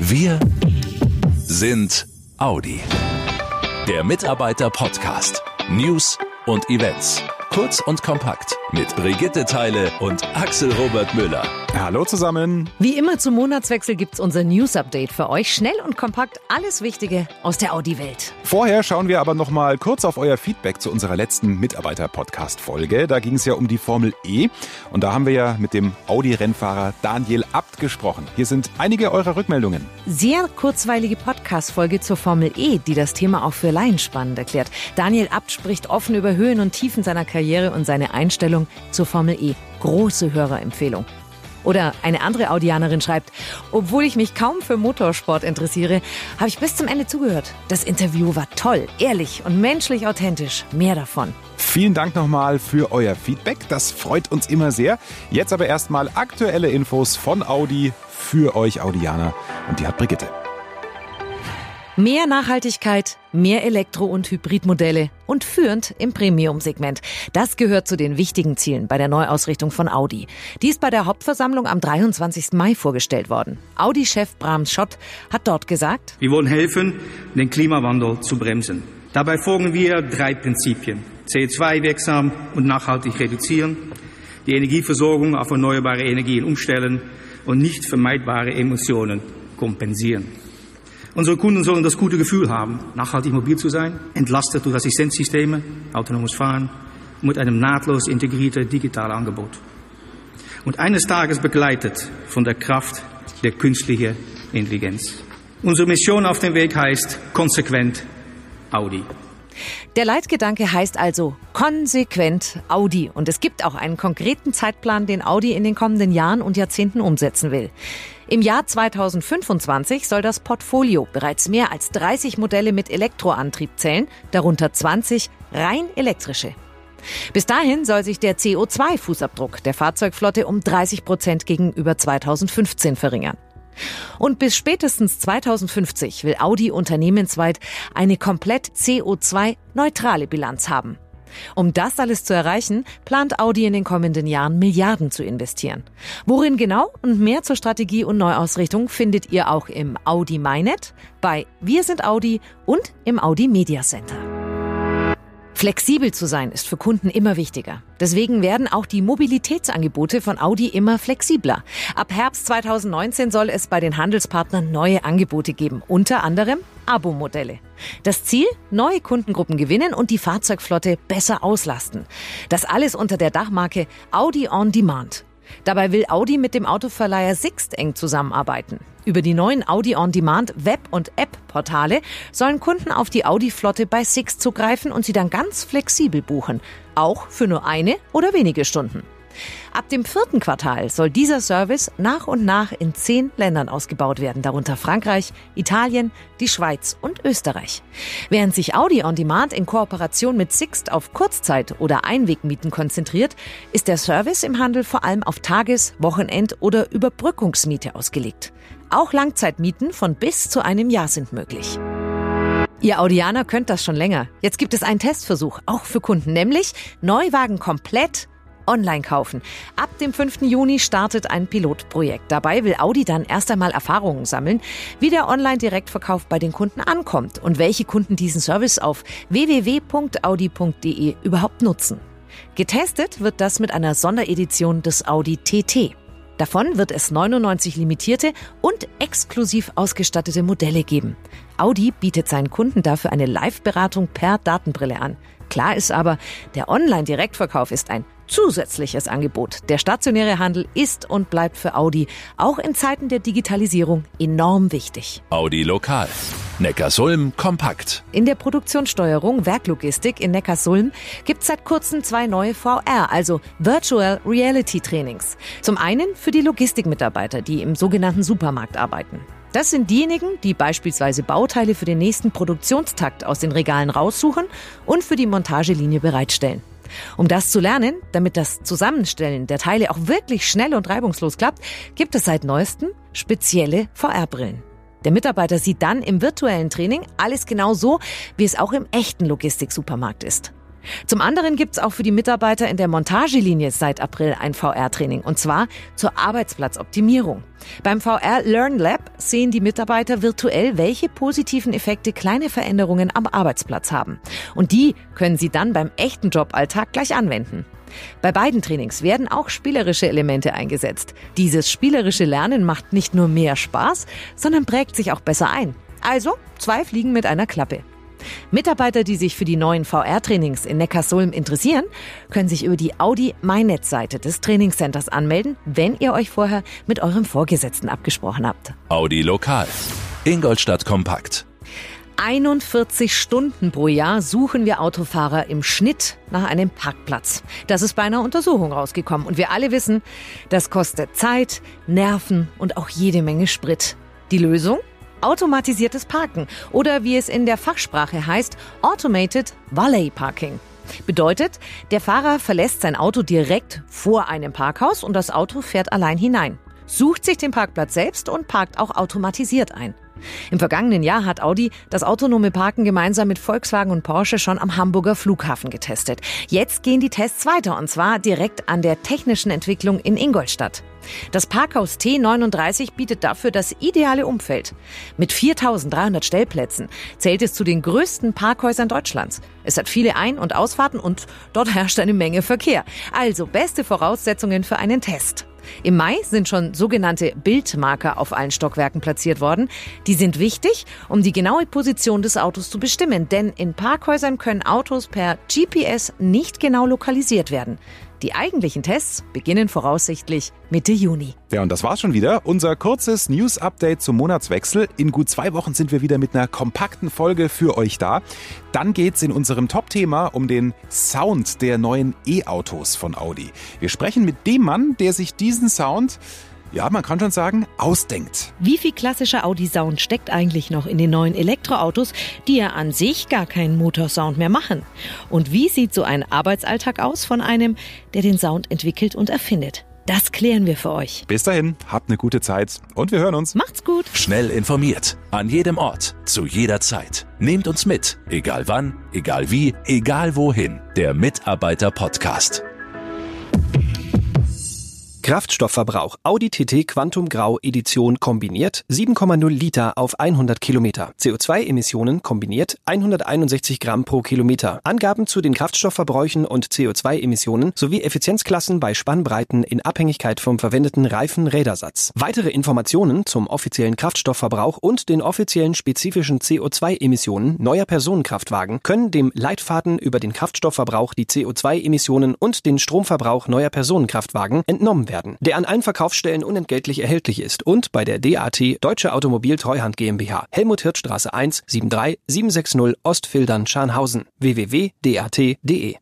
Wir sind Audi. Der Mitarbeiter-Podcast. News und Events. Kurz und kompakt mit Brigitte Teile und Axel Robert Müller. Hallo zusammen. Wie immer zum Monatswechsel gibt's unser News Update für euch. Schnell und kompakt alles Wichtige aus der Audi-Welt. Vorher schauen wir aber noch mal kurz auf euer Feedback zu unserer letzten Mitarbeiter-Podcast-Folge. Da ging es ja um die Formel E und da haben wir ja mit dem Audi-Rennfahrer Daniel Abt gesprochen. Hier sind einige eurer Rückmeldungen. Sehr kurzweilige Podcast-Folge zur Formel E, die das Thema auch für Laien spannend erklärt. Daniel Abt spricht offen über Höhen und Tiefen seiner Karriere und seine Einstellung zur Formel E. Große Hörerempfehlung. Oder eine andere Audianerin schreibt, obwohl ich mich kaum für Motorsport interessiere, habe ich bis zum Ende zugehört. Das Interview war toll, ehrlich und menschlich authentisch. Mehr davon. Vielen Dank nochmal für euer Feedback. Das freut uns immer sehr. Jetzt aber erstmal aktuelle Infos von Audi für euch Audianer. Und die hat Brigitte. Mehr Nachhaltigkeit, mehr Elektro- und Hybridmodelle und führend im Premium-Segment. Das gehört zu den wichtigen Zielen bei der Neuausrichtung von Audi. Die ist bei der Hauptversammlung am 23. Mai vorgestellt worden. Audi-Chef Brahms Schott hat dort gesagt, Wir wollen helfen, den Klimawandel zu bremsen. Dabei folgen wir drei Prinzipien. CO2-wirksam und nachhaltig reduzieren, die Energieversorgung auf erneuerbare Energien umstellen und nicht vermeidbare Emissionen kompensieren. Unsere Kunden sollen das gute Gefühl haben, nachhaltig mobil zu sein, entlastet durch Assistenzsysteme, autonomes Fahren und mit einem nahtlos integrierten digitalen Angebot. Und eines Tages begleitet von der Kraft der künstlichen Intelligenz. Unsere Mission auf dem Weg heißt konsequent Audi. Der Leitgedanke heißt also konsequent Audi. Und es gibt auch einen konkreten Zeitplan, den Audi in den kommenden Jahren und Jahrzehnten umsetzen will. Im Jahr 2025 soll das Portfolio bereits mehr als 30 Modelle mit Elektroantrieb zählen, darunter 20 rein elektrische. Bis dahin soll sich der CO2-Fußabdruck der Fahrzeugflotte um 30 Prozent gegenüber 2015 verringern. Und bis spätestens 2050 will Audi unternehmensweit eine komplett CO2-neutrale Bilanz haben. Um das alles zu erreichen, plant Audi in den kommenden Jahren Milliarden zu investieren. Worin genau und mehr zur Strategie und Neuausrichtung findet ihr auch im Audi MyNet, bei Wir sind Audi und im Audi Media Center. Flexibel zu sein ist für Kunden immer wichtiger. Deswegen werden auch die Mobilitätsangebote von Audi immer flexibler. Ab Herbst 2019 soll es bei den Handelspartnern neue Angebote geben, unter anderem Abo-Modelle. Das Ziel? Neue Kundengruppen gewinnen und die Fahrzeugflotte besser auslasten. Das alles unter der Dachmarke Audi On Demand. Dabei will Audi mit dem Autoverleiher Sixt eng zusammenarbeiten. Über die neuen Audi On Demand Web- und App-Portale sollen Kunden auf die Audi-Flotte bei Sixt zugreifen und sie dann ganz flexibel buchen. Auch für nur eine oder wenige Stunden. Ab dem vierten Quartal soll dieser Service nach und nach in zehn Ländern ausgebaut werden, darunter Frankreich, Italien, die Schweiz und Österreich. Während sich Audi On Demand in Kooperation mit Sixt auf Kurzzeit- oder Einwegmieten konzentriert, ist der Service im Handel vor allem auf Tages-, Wochenend- oder Überbrückungsmiete ausgelegt. Auch Langzeitmieten von bis zu einem Jahr sind möglich. Ihr Audianer könnt das schon länger. Jetzt gibt es einen Testversuch, auch für Kunden, nämlich Neuwagen komplett online kaufen. Ab dem 5. Juni startet ein Pilotprojekt. Dabei will Audi dann erst einmal Erfahrungen sammeln, wie der Online-Direktverkauf bei den Kunden ankommt und welche Kunden diesen Service auf www.audi.de überhaupt nutzen. Getestet wird das mit einer Sonderedition des Audi TT. Davon wird es 99 limitierte und exklusiv ausgestattete Modelle geben. Audi bietet seinen Kunden dafür eine Live-Beratung per Datenbrille an. Klar ist aber, der Online-Direktverkauf ist ein zusätzliches Angebot. Der stationäre Handel ist und bleibt für Audi auch in Zeiten der Digitalisierung enorm wichtig. Audi Lokal. Neckarsulm kompakt. In der Produktionssteuerung Werklogistik in Neckarsulm gibt es seit kurzem zwei neue VR, also Virtual Reality Trainings. Zum einen für die Logistikmitarbeiter, die im sogenannten Supermarkt arbeiten. Das sind diejenigen, die beispielsweise Bauteile für den nächsten Produktionstakt aus den Regalen raussuchen und für die Montagelinie bereitstellen. Um das zu lernen, damit das Zusammenstellen der Teile auch wirklich schnell und reibungslos klappt, gibt es seit neuestem spezielle VR-Brillen. Der Mitarbeiter sieht dann im virtuellen Training alles genau so, wie es auch im echten Logistiksupermarkt ist. Zum anderen gibt's auch für die Mitarbeiter in der Montagelinie seit April ein VR-Training und zwar zur Arbeitsplatzoptimierung. Beim VR Learn Lab sehen die Mitarbeiter virtuell, welche positiven Effekte kleine Veränderungen am Arbeitsplatz haben. Und die können sie dann beim echten Joballtag gleich anwenden. Bei beiden Trainings werden auch spielerische Elemente eingesetzt. Dieses spielerische Lernen macht nicht nur mehr Spaß, sondern prägt sich auch besser ein. Also zwei Fliegen mit einer Klappe. Mitarbeiter, die sich für die neuen VR-Trainings in Neckarsulm interessieren, können sich über die Audi MyNet-Seite des Trainingscenters anmelden, wenn ihr euch vorher mit eurem Vorgesetzten abgesprochen habt. Audi Lokal. Ingolstadt Kompakt. 41 Stunden pro Jahr suchen wir Autofahrer im Schnitt nach einem Parkplatz. Das ist bei einer Untersuchung rausgekommen. Und wir alle wissen, das kostet Zeit, Nerven und auch jede Menge Sprit. Die Lösung? Automatisiertes Parken oder wie es in der Fachsprache heißt, Automated Valet Parking. Bedeutet, der Fahrer verlässt sein Auto direkt vor einem Parkhaus und das Auto fährt allein hinein, sucht sich den Parkplatz selbst und parkt auch automatisiert ein. Im vergangenen Jahr hat Audi das autonome Parken gemeinsam mit Volkswagen und Porsche schon am Hamburger Flughafen getestet. Jetzt gehen die Tests weiter und zwar direkt an der technischen Entwicklung in Ingolstadt. Das Parkhaus T39 bietet dafür das ideale Umfeld. Mit 4300 Stellplätzen zählt es zu den größten Parkhäusern Deutschlands. Es hat viele Ein- und Ausfahrten und dort herrscht eine Menge Verkehr. Also beste Voraussetzungen für einen Test. Im Mai sind schon sogenannte Bildmarker auf allen Stockwerken platziert worden. Die sind wichtig, um die genaue Position des Autos zu bestimmen, denn in Parkhäusern können Autos per GPS nicht genau lokalisiert werden. Die eigentlichen Tests beginnen voraussichtlich Mitte Juni. Ja, und das war's schon wieder. Unser kurzes News-Update zum Monatswechsel. In gut zwei Wochen sind wir wieder mit einer kompakten Folge für euch da. Dann geht's in unserem Top-Thema um den Sound der neuen E-Autos von Audi. Wir sprechen mit dem Mann, der sich diesen Sound ja, man kann schon sagen, ausdenkt. Wie viel klassischer Audi-Sound steckt eigentlich noch in den neuen Elektroautos, die ja an sich gar keinen Motorsound mehr machen? Und wie sieht so ein Arbeitsalltag aus von einem, der den Sound entwickelt und erfindet? Das klären wir für euch. Bis dahin, habt eine gute Zeit und wir hören uns. Macht's gut. Schnell informiert. An jedem Ort. Zu jeder Zeit. Nehmt uns mit. Egal wann, egal wie, egal wohin. Der Mitarbeiter Podcast. Kraftstoffverbrauch Audi TT Quantum Grau Edition kombiniert 7,0 Liter auf 100 Kilometer. CO2-Emissionen kombiniert 161 Gramm pro Kilometer. Angaben zu den Kraftstoffverbräuchen und CO2-Emissionen sowie Effizienzklassen bei Spannbreiten in Abhängigkeit vom verwendeten Reifen-Rädersatz. Weitere Informationen zum offiziellen Kraftstoffverbrauch und den offiziellen spezifischen CO2-Emissionen neuer Personenkraftwagen können dem Leitfaden über den Kraftstoffverbrauch, die CO2-Emissionen und den Stromverbrauch neuer Personenkraftwagen entnommen werden werden, der an allen Verkaufsstellen unentgeltlich erhältlich ist und bei der DAT Deutsche Automobil Treuhand GmbH, Helmut Hirtstraße 1, 73 760 Ostfildern Scharnhausen, www.dat.de